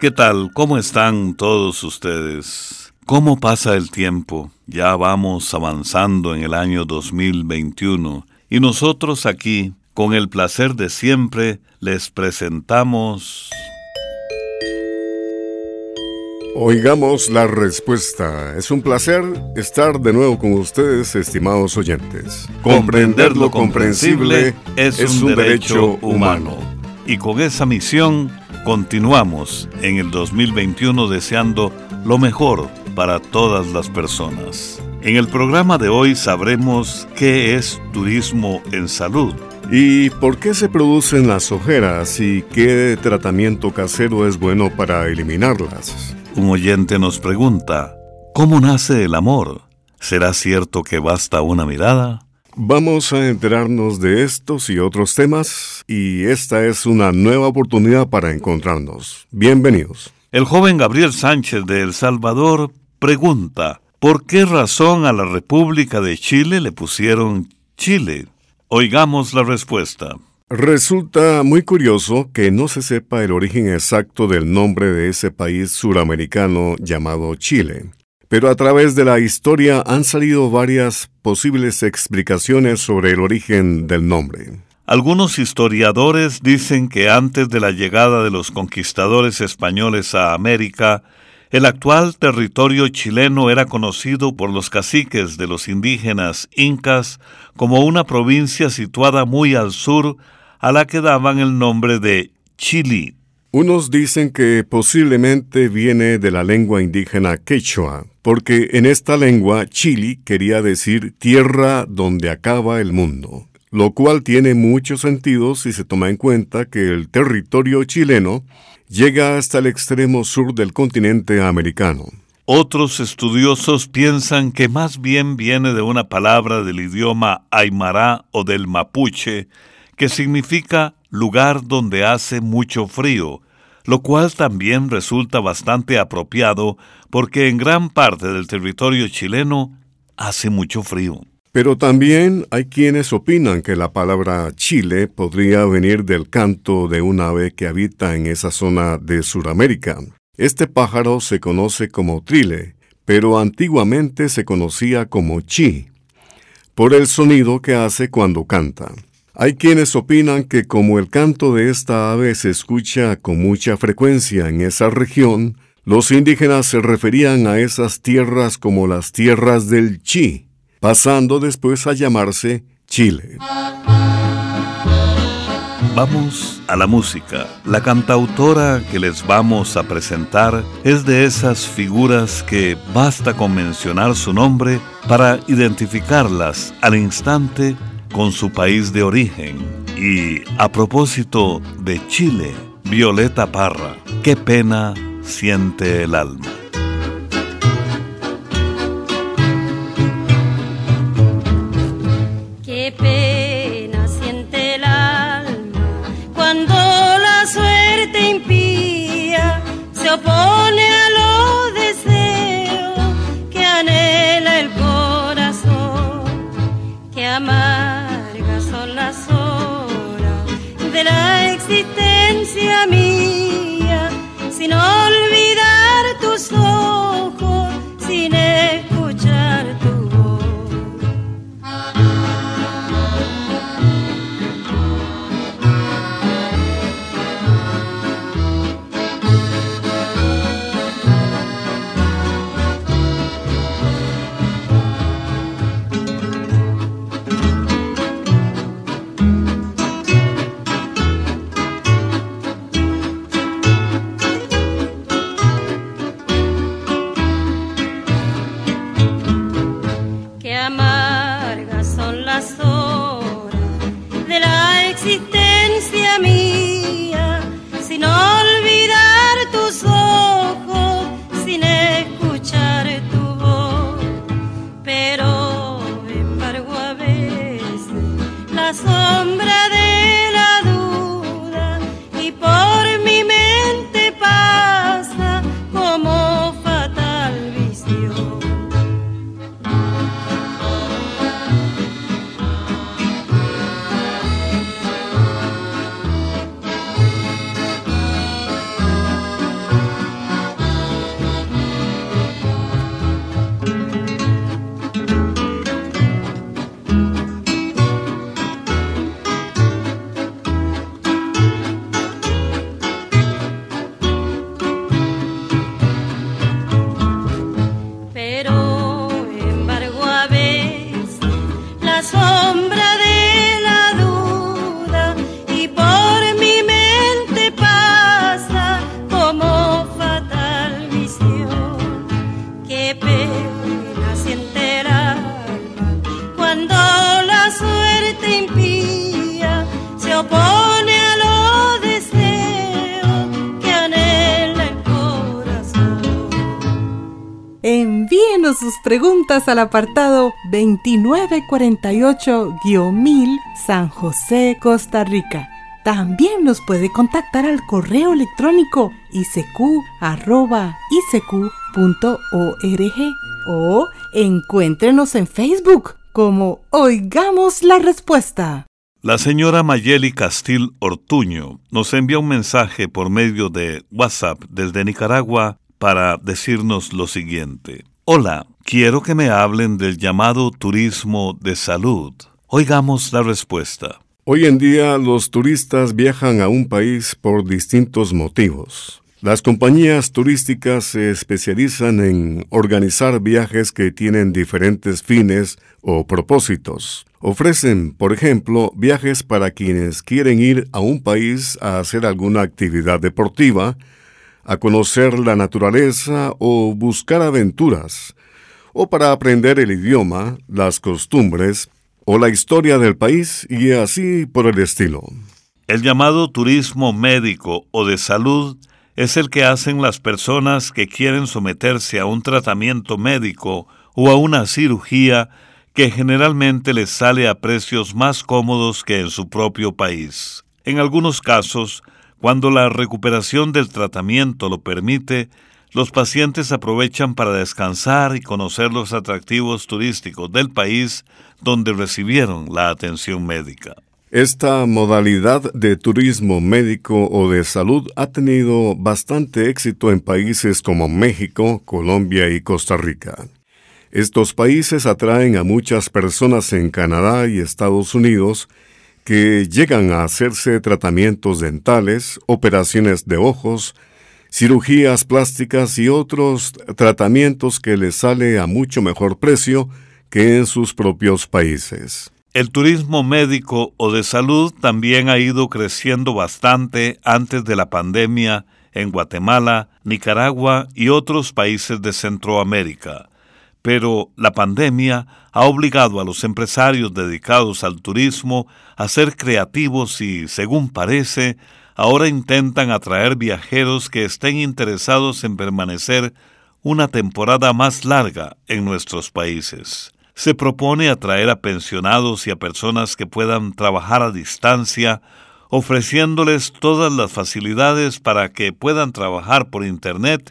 ¿Qué tal? ¿Cómo están todos ustedes? ¿Cómo pasa el tiempo? Ya vamos avanzando en el año 2021 y nosotros aquí, con el placer de siempre, les presentamos... Oigamos la respuesta. Es un placer estar de nuevo con ustedes, estimados oyentes. Comprender lo comprensible es, un, derecho humano. Y con esa misión continuamos en el 2021 deseando lo mejor para todas las personas. En el programa de hoy sabremos qué es turismo en salud. ¿Y por qué se producen las ojeras y qué tratamiento casero es bueno para eliminarlas? Un oyente nos pregunta, ¿cómo nace el amor? ¿Será cierto que basta una mirada? Vamos a enterarnos de estos y otros temas y esta es una nueva oportunidad para encontrarnos. Bienvenidos. El joven Gabriel Sánchez de El Salvador pregunta, ¿por qué razón a la República de Chile le pusieron Chile? Oigamos la respuesta. Resulta muy curioso que no se sepa el origen exacto del nombre de ese país suramericano llamado Chile. Pero a través de la historia han salido varias posibles explicaciones sobre el origen del nombre. Algunos historiadores dicen que antes de la llegada de los conquistadores españoles a América, el actual territorio chileno era conocido por los caciques de los indígenas incas como una provincia situada muy al sur a la que daban el nombre de Chile. Unos dicen que posiblemente viene de la lengua indígena quechua, porque en esta lengua Chile quería decir tierra donde acaba el mundo, lo cual tiene mucho sentido si se toma en cuenta que el territorio chileno llega hasta el extremo sur del continente americano. Otros estudiosos piensan que más bien viene de una palabra del idioma aymara o del mapuche, que significa lugar donde hace mucho frío, lo cual también resulta bastante apropiado porque en gran parte del territorio chileno hace mucho frío. Pero también hay quienes opinan que la palabra Chile podría venir del canto de un ave que habita en esa zona de Sudamérica. Este pájaro se conoce como trile, pero antiguamente se conocía como chi, por el sonido que hace cuando canta. Hay quienes opinan que como el canto de esta ave se escucha con mucha frecuencia en esa región, los indígenas se referían a esas tierras como las tierras del Chi, pasando después a llamarse Chile. Vamos a la música. La cantautora que les vamos a presentar es de esas figuras que basta con mencionar su nombre para identificarlas al instante con su país de origen. Y a propósito de Chile, Violeta Parra, qué pena siente el alma. Preguntas al apartado 2948-1000 San José, Costa Rica. También nos puede contactar al correo electrónico isq.org o encuéntrenos en Facebook como Oigamos la Respuesta. La señora Mayeli Castil Ortuño nos envía un mensaje por medio de WhatsApp desde Nicaragua para decirnos lo siguiente. Hola, quiero que me hablen del llamado turismo de salud. Oigamos la respuesta. Hoy en día los turistas viajan a un país por distintos motivos. Las compañías turísticas se especializan en organizar viajes que tienen diferentes fines o propósitos. Ofrecen, por ejemplo, viajes para quienes quieren ir a un país a hacer alguna actividad deportiva, a conocer la naturaleza o buscar aventuras, o para aprender el idioma, las costumbres o la historia del país y así por el estilo. El llamado turismo médico o de salud es el que hacen las personas que quieren someterse a un tratamiento médico o a una cirugía que generalmente les sale a precios más cómodos que en su propio país. En algunos casos, cuando la recuperación del tratamiento lo permite, los pacientes aprovechan para descansar y conocer los atractivos turísticos del país donde recibieron la atención médica. Esta modalidad de turismo médico o de salud ha tenido bastante éxito en países como México, Colombia y Costa Rica. Estos países atraen a muchas personas en Canadá y Estados Unidos que llegan a hacerse tratamientos dentales, operaciones de ojos, cirugías plásticas y otros tratamientos que les sale a mucho mejor precio que en sus propios países. El turismo médico o de salud también ha ido creciendo bastante antes de la pandemia en Guatemala, Nicaragua y otros países de Centroamérica pero la pandemia ha obligado a los empresarios dedicados al turismo a ser creativos y, según parece, ahora intentan atraer viajeros que estén interesados en permanecer una temporada más larga en nuestros países. Se propone atraer a pensionados y a personas que puedan trabajar a distancia, ofreciéndoles todas las facilidades para que puedan trabajar por Internet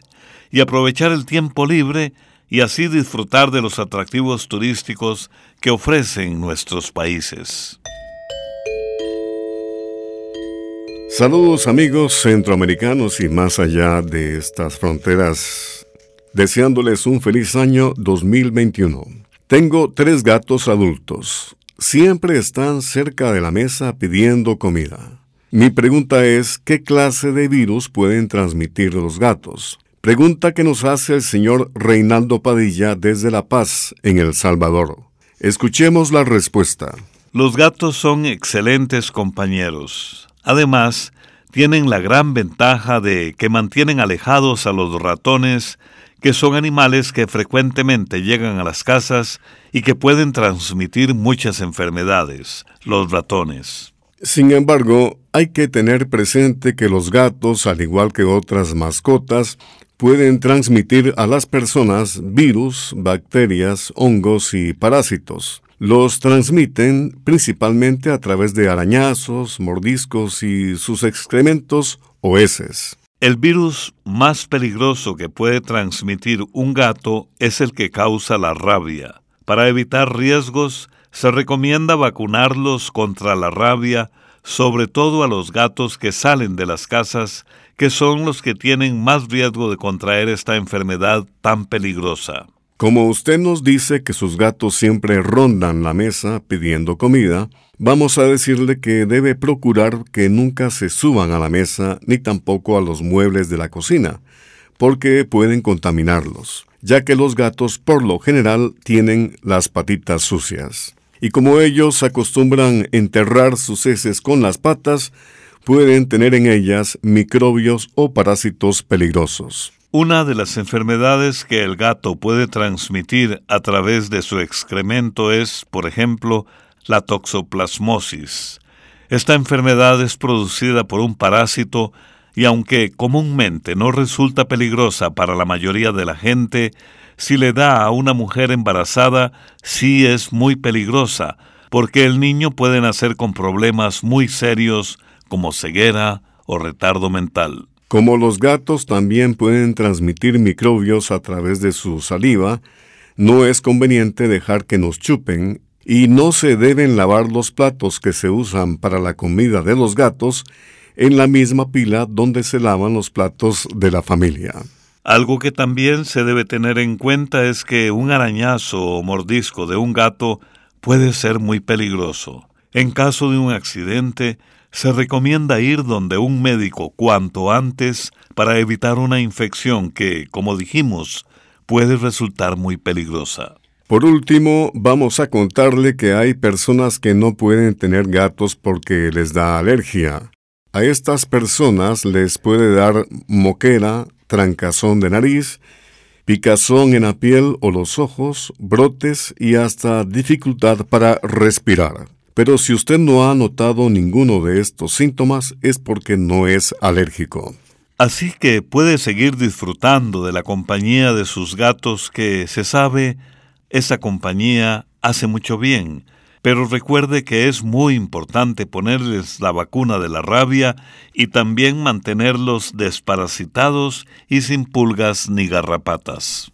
y aprovechar el tiempo libre y así disfrutar de los atractivos turísticos que ofrecen nuestros países. Saludos amigos centroamericanos y más allá de estas fronteras, deseándoles un feliz año 2021. Tengo tres gatos adultos. Siempre están cerca de la mesa pidiendo comida. Mi pregunta es, ¿qué clase de virus pueden transmitir los gatos? Pregunta que nos hace el señor Reinaldo Padilla desde La Paz, en El Salvador. Escuchemos la respuesta. Los gatos son excelentes compañeros. Además, tienen la gran ventaja de que mantienen alejados a los ratones, que son animales que frecuentemente llegan a las casas y que pueden transmitir muchas enfermedades, los ratones. Sin embargo, hay que tener presente que los gatos, al igual que otras mascotas, pueden transmitir a las personas virus, bacterias, hongos y parásitos. Los transmiten principalmente a través de arañazos, mordiscos y sus excrementos o heces. El virus más peligroso que puede transmitir un gato es el que causa la rabia. Para evitar riesgos, se recomienda vacunarlos contra la rabia, sobre todo a los gatos que salen de las casas que son los que tienen más riesgo de contraer esta enfermedad tan peligrosa. Como usted nos dice que sus gatos siempre rondan la mesa pidiendo comida, vamos a decirle que debe procurar que nunca se suban a la mesa ni tampoco a los muebles de la cocina, porque pueden contaminarlos, ya que los gatos por lo general tienen las patitas sucias. Y como ellos acostumbran enterrar sus heces con las patas, pueden tener en ellas microbios o parásitos peligrosos. Una de las enfermedades que el gato puede transmitir a través de su excremento es, por ejemplo, la toxoplasmosis. Esta enfermedad es producida por un parásito y aunque comúnmente no resulta peligrosa para la mayoría de la gente, si le da a una mujer embarazada, sí es muy peligrosa, porque el niño puede nacer con problemas muy serios como ceguera o retardo mental. Como los gatos también pueden transmitir microbios a través de su saliva, no es conveniente dejar que nos chupen y no se deben lavar los platos que se usan para la comida de los gatos en la misma pila donde se lavan los platos de la familia. Algo que también se debe tener en cuenta es que un arañazo o mordisco de un gato puede ser muy peligroso. En caso de un accidente, se recomienda ir donde un médico cuanto antes para evitar una infección que, como dijimos, puede resultar muy peligrosa. Por último, vamos a contarle que hay personas que no pueden tener gatos porque les da alergia. A estas personas les puede dar moquera, trancazón de nariz, picazón en la piel o los ojos, brotes y hasta dificultad para respirar. Pero si usted no ha notado ninguno de estos síntomas es porque no es alérgico. Así que puede seguir disfrutando de la compañía de sus gatos que, se sabe, esa compañía hace mucho bien pero recuerde que es muy importante ponerles la vacuna de la rabia y también mantenerlos desparasitados y sin pulgas ni garrapatas.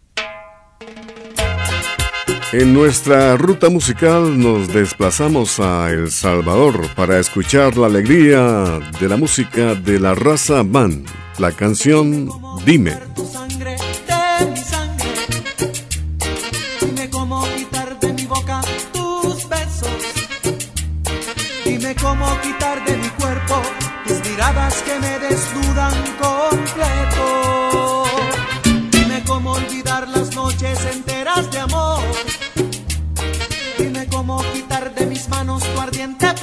En nuestra ruta musical nos desplazamos a El Salvador para escuchar la alegría de la música de la raza Van, la canción Dime. cómo quitar de mi cuerpo tus miradas que me desnudan completo.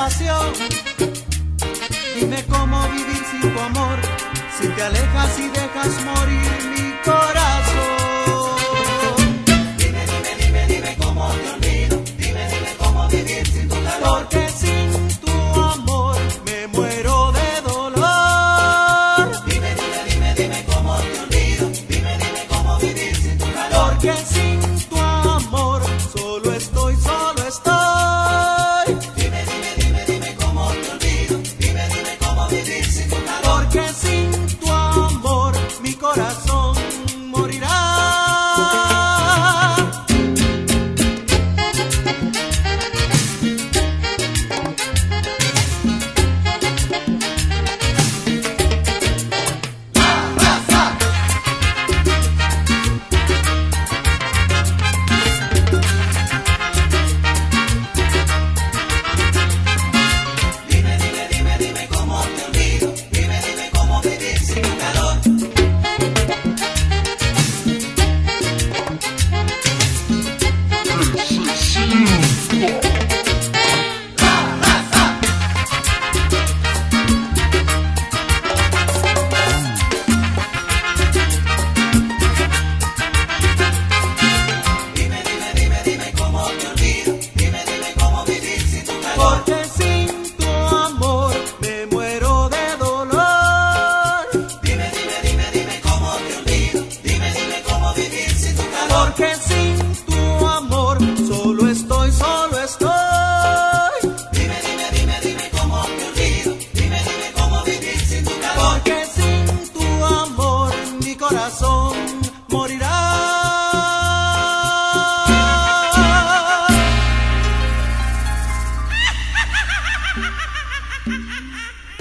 Pasión. Dime cómo vivir sin tu amor, si te alejas y dejas morir mi corazón.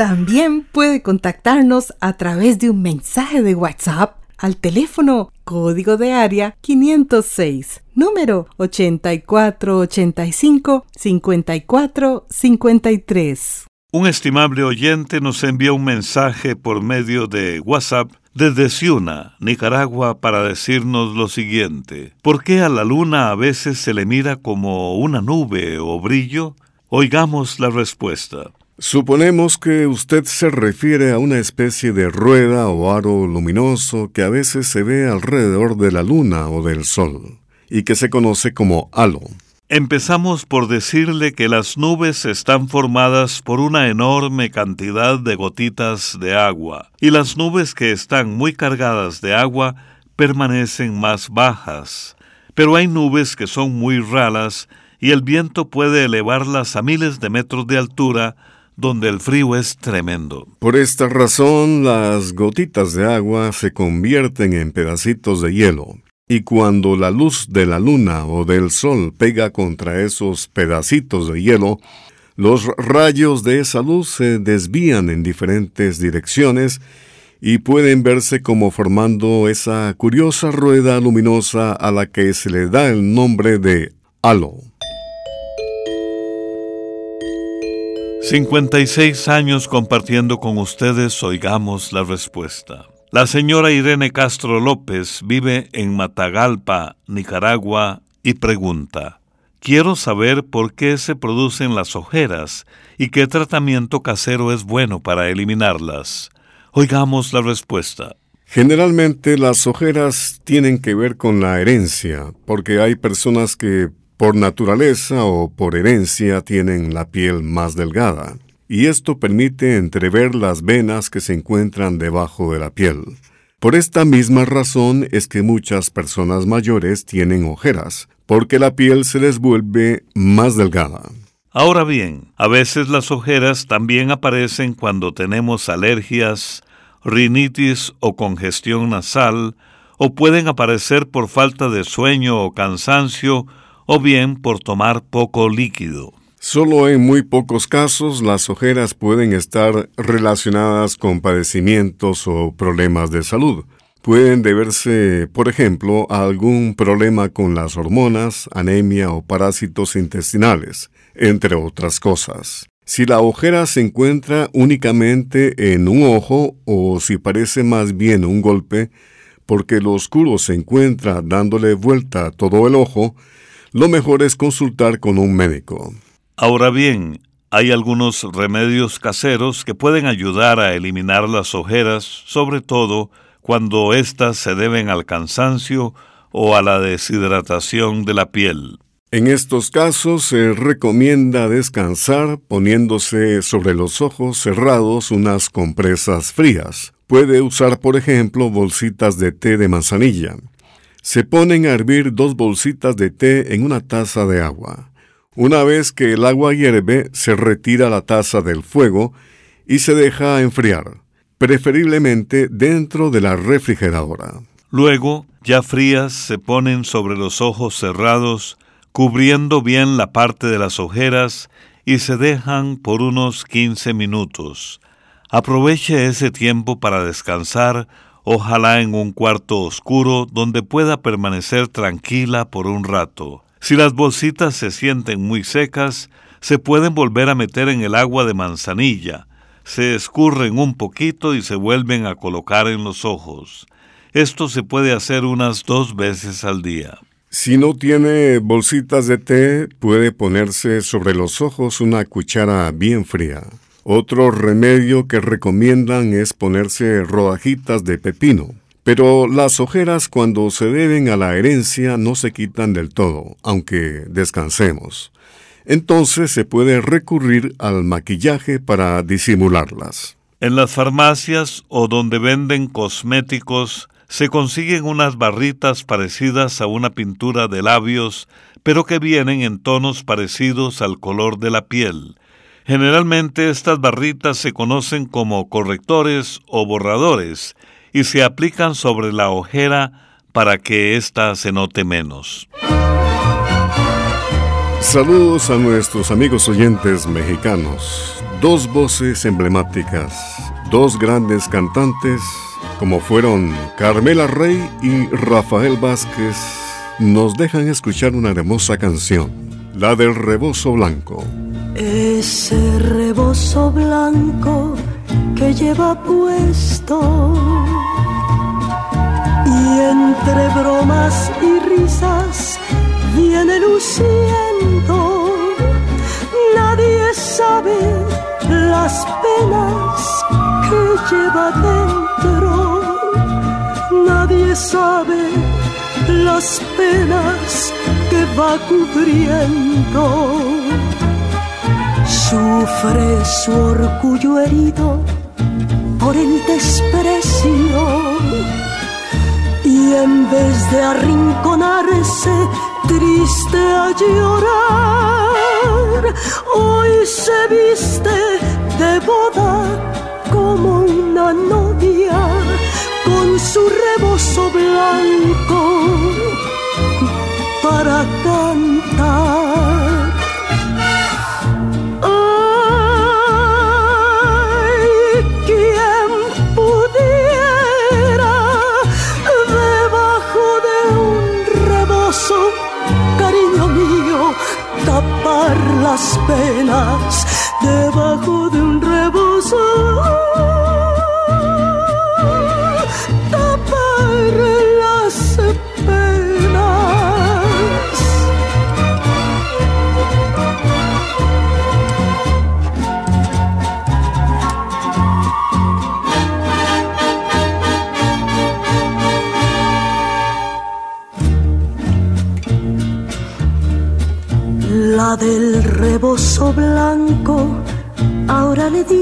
También puede contactarnos a través de un mensaje de WhatsApp al teléfono código de área 506, número 8485 5453. Un estimable oyente nos envía un mensaje por medio de WhatsApp desde Ciuna, Nicaragua, para decirnos lo siguiente. ¿Por qué a la luna a veces se le mira como una nube o brillo? Oigamos la respuesta. Suponemos que usted se refiere a una especie de rueda o aro luminoso que a veces se ve alrededor de la luna o del sol, y que se conoce como halo. Empezamos por decirle que las nubes están formadas por una enorme cantidad de gotitas de agua, y las nubes que están muy cargadas de agua permanecen más bajas, pero hay nubes que son muy raras y el viento puede elevarlas a miles de metros de altura, donde el frío es tremendo. Por esta razón, las gotitas de agua se convierten en pedacitos de hielo. Y cuando la luz de la luna o del sol pega contra esos pedacitos de hielo, los rayos de esa luz se desvían en diferentes direcciones y pueden verse como formando esa curiosa rueda luminosa a la que se le da el nombre de halo. 56 años compartiendo con ustedes, oigamos la respuesta. La señora Irene Castro López vive en Matagalpa, Nicaragua, y pregunta, Quiero saber por qué se producen las ojeras y qué tratamiento casero es bueno para eliminarlas. Oigamos la respuesta. Generalmente las ojeras tienen que ver con la herencia, porque hay personas que por naturaleza o por herencia tienen la piel más delgada, y esto permite entrever las venas que se encuentran debajo de la piel. Por esta misma razón es que muchas personas mayores tienen ojeras, porque la piel se les vuelve más delgada. Ahora bien, a veces las ojeras también aparecen cuando tenemos alergias, rinitis o congestión nasal, o pueden aparecer por falta de sueño o cansancio, o bien por tomar poco líquido. Solo en muy pocos casos las ojeras pueden estar relacionadas con padecimientos o problemas de salud. Pueden deberse, por ejemplo, a algún problema con las hormonas, anemia o parásitos intestinales, entre otras cosas. Si la ojera se encuentra únicamente en un ojo o si parece más bien un golpe, porque lo oscuro se encuentra dándole vuelta todo el ojo, lo mejor es consultar con un médico. Ahora bien, hay algunos remedios caseros que pueden ayudar a eliminar las ojeras, sobre todo cuando éstas se deben al cansancio o a la deshidratación de la piel. En estos casos se recomienda descansar poniéndose sobre los ojos cerrados unas compresas frías. Puede usar, por ejemplo, bolsitas de té de manzanilla. Se ponen a hervir dos bolsitas de té en una taza de agua. Una vez que el agua hierve, se retira la taza del fuego y se deja enfriar, preferiblemente dentro de la refrigeradora. Luego, ya frías, se ponen sobre los ojos cerrados, cubriendo bien la parte de las ojeras y se dejan por unos 15 minutos. Aproveche ese tiempo para descansar ojalá en un cuarto oscuro donde pueda permanecer tranquila por un rato. Si las bolsitas se sienten muy secas, se pueden volver a meter en el agua de manzanilla, se escurren un poquito y se vuelven a colocar en los ojos. Esto se puede hacer unas dos veces al día. Si no tiene bolsitas de té, puede ponerse sobre los ojos una cuchara bien fría. Otro remedio que recomiendan es ponerse rodajitas de pepino. Pero las ojeras cuando se deben a la herencia no se quitan del todo, aunque descansemos. Entonces se puede recurrir al maquillaje para disimularlas. En las farmacias o donde venden cosméticos se consiguen unas barritas parecidas a una pintura de labios, pero que vienen en tonos parecidos al color de la piel. Generalmente estas barritas se conocen como correctores o borradores y se aplican sobre la ojera para que ésta se note menos. Saludos a nuestros amigos oyentes mexicanos. Dos voces emblemáticas, dos grandes cantantes, como fueron Carmela Rey y Rafael Vázquez, nos dejan escuchar una hermosa canción, la del rebozo blanco. Ese rebozo blanco que lleva puesto y entre bromas y risas viene luciendo. Nadie sabe las penas que lleva dentro. Nadie sabe las penas que va cubriendo Sufre su orgullo herido por el desprecio y en vez de arrinconarse triste a llorar, hoy se viste de boda como una novia con su rebozo blanco para cantar. Las penas debajo de un rebozo.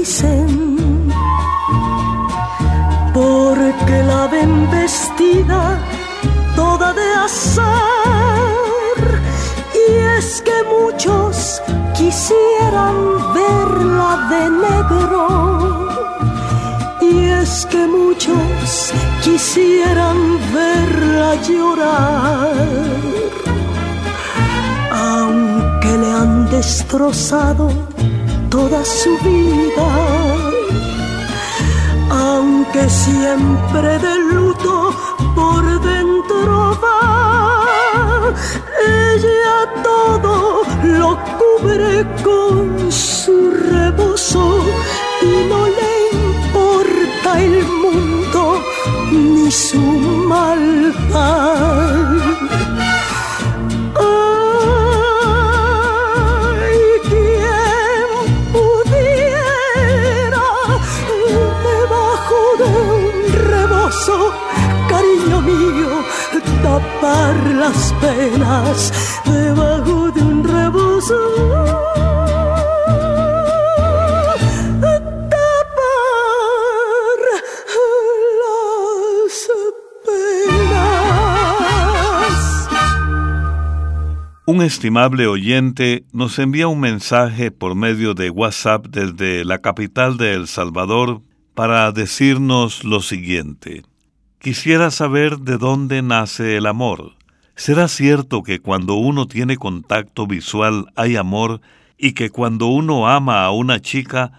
Dicen, porque la ven vestida toda de azar. Y es que muchos quisieran verla de negro. Y es que muchos quisieran verla llorar aunque le han destrozado toda su vida, aunque siempre de luto por dentro va, ella todo lo cubre con su rebozo y no le importa el mundo ni su maldad. Tapar las penas debajo de un rebozo. Tapar las penas. Un estimable oyente nos envía un mensaje por medio de WhatsApp desde la capital de El Salvador para decirnos lo siguiente. Quisiera saber de dónde nace el amor. ¿Será cierto que cuando uno tiene contacto visual hay amor y que cuando uno ama a una chica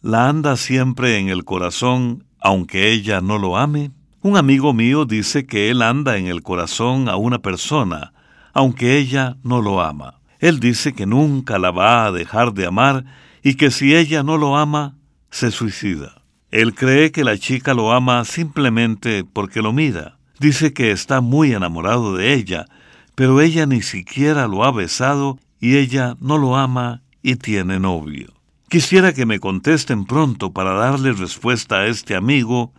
la anda siempre en el corazón aunque ella no lo ame? Un amigo mío dice que él anda en el corazón a una persona aunque ella no lo ama. Él dice que nunca la va a dejar de amar y que si ella no lo ama, se suicida. Él cree que la chica lo ama simplemente porque lo mira. Dice que está muy enamorado de ella, pero ella ni siquiera lo ha besado y ella no lo ama y tiene novio. Quisiera que me contesten pronto para darle respuesta a este amigo,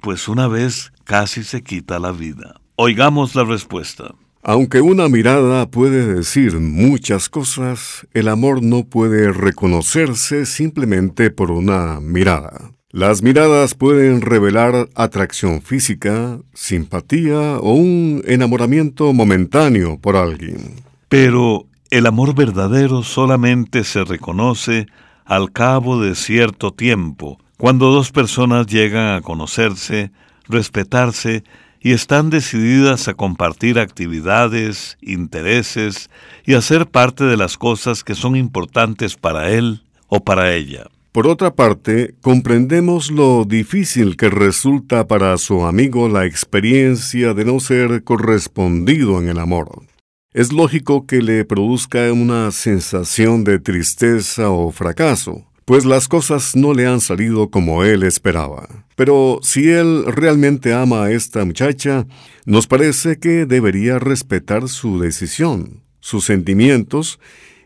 pues una vez casi se quita la vida. Oigamos la respuesta. Aunque una mirada puede decir muchas cosas, el amor no puede reconocerse simplemente por una mirada. Las miradas pueden revelar atracción física, simpatía o un enamoramiento momentáneo por alguien. Pero el amor verdadero solamente se reconoce al cabo de cierto tiempo, cuando dos personas llegan a conocerse, respetarse y están decididas a compartir actividades, intereses y hacer parte de las cosas que son importantes para él o para ella. Por otra parte, comprendemos lo difícil que resulta para su amigo la experiencia de no ser correspondido en el amor. Es lógico que le produzca una sensación de tristeza o fracaso, pues las cosas no le han salido como él esperaba. Pero si él realmente ama a esta muchacha, nos parece que debería respetar su decisión, sus sentimientos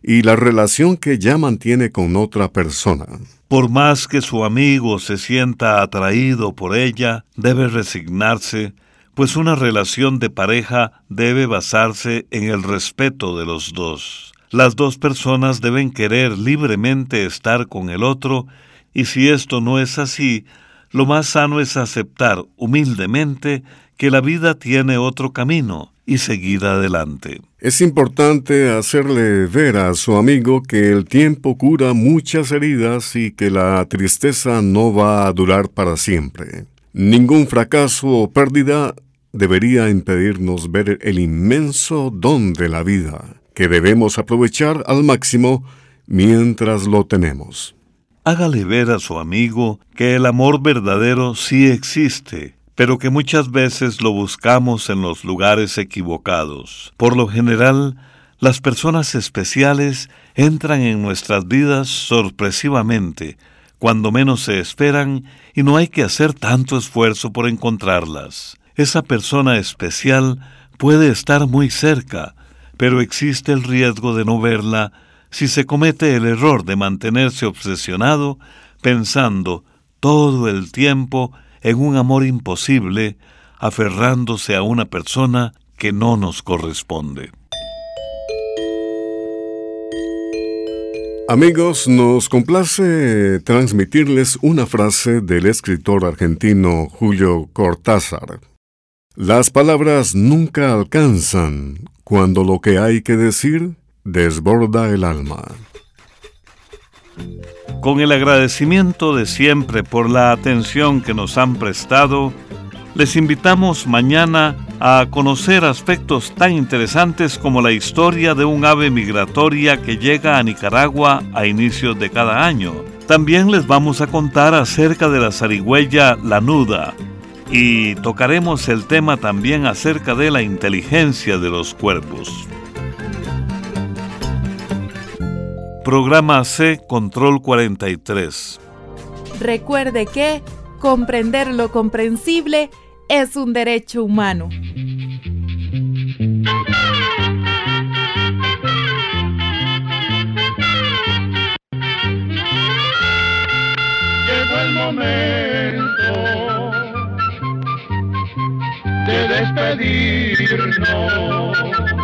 y la relación que ya mantiene con otra persona. Por más que su amigo se sienta atraído por ella, debe resignarse, pues una relación de pareja debe basarse en el respeto de los dos. Las dos personas deben querer libremente estar con el otro, y si esto no es así, lo más sano es aceptar humildemente que la vida tiene otro camino y seguir adelante. Es importante hacerle ver a su amigo que el tiempo cura muchas heridas y que la tristeza no va a durar para siempre. Ningún fracaso o pérdida debería impedirnos ver el inmenso don de la vida, que debemos aprovechar al máximo mientras lo tenemos. Hágale ver a su amigo que el amor verdadero sí existe, pero que muchas veces lo buscamos en los lugares equivocados. Por lo general, las personas especiales entran en nuestras vidas sorpresivamente, cuando menos se esperan, y no hay que hacer tanto esfuerzo por encontrarlas. Esa persona especial puede estar muy cerca, pero existe el riesgo de no verla si se comete el error de mantenerse obsesionado pensando todo el tiempo en un amor imposible, aferrándose a una persona que no nos corresponde. Amigos, nos complace transmitirles una frase del escritor argentino Julio Cortázar. Las palabras nunca alcanzan cuando lo que hay que decir desborda el alma. Con el agradecimiento de siempre por la atención que nos han prestado, les invitamos mañana a conocer aspectos tan interesantes como la historia de un ave migratoria que llega a Nicaragua a inicios de cada año. También les vamos a contar acerca de la zarigüeya lanuda y tocaremos el tema también acerca de la inteligencia de los cuerpos. Programa C Control 43. Recuerde que comprender lo comprensible es un derecho humano. Llegó el momento de despedirnos.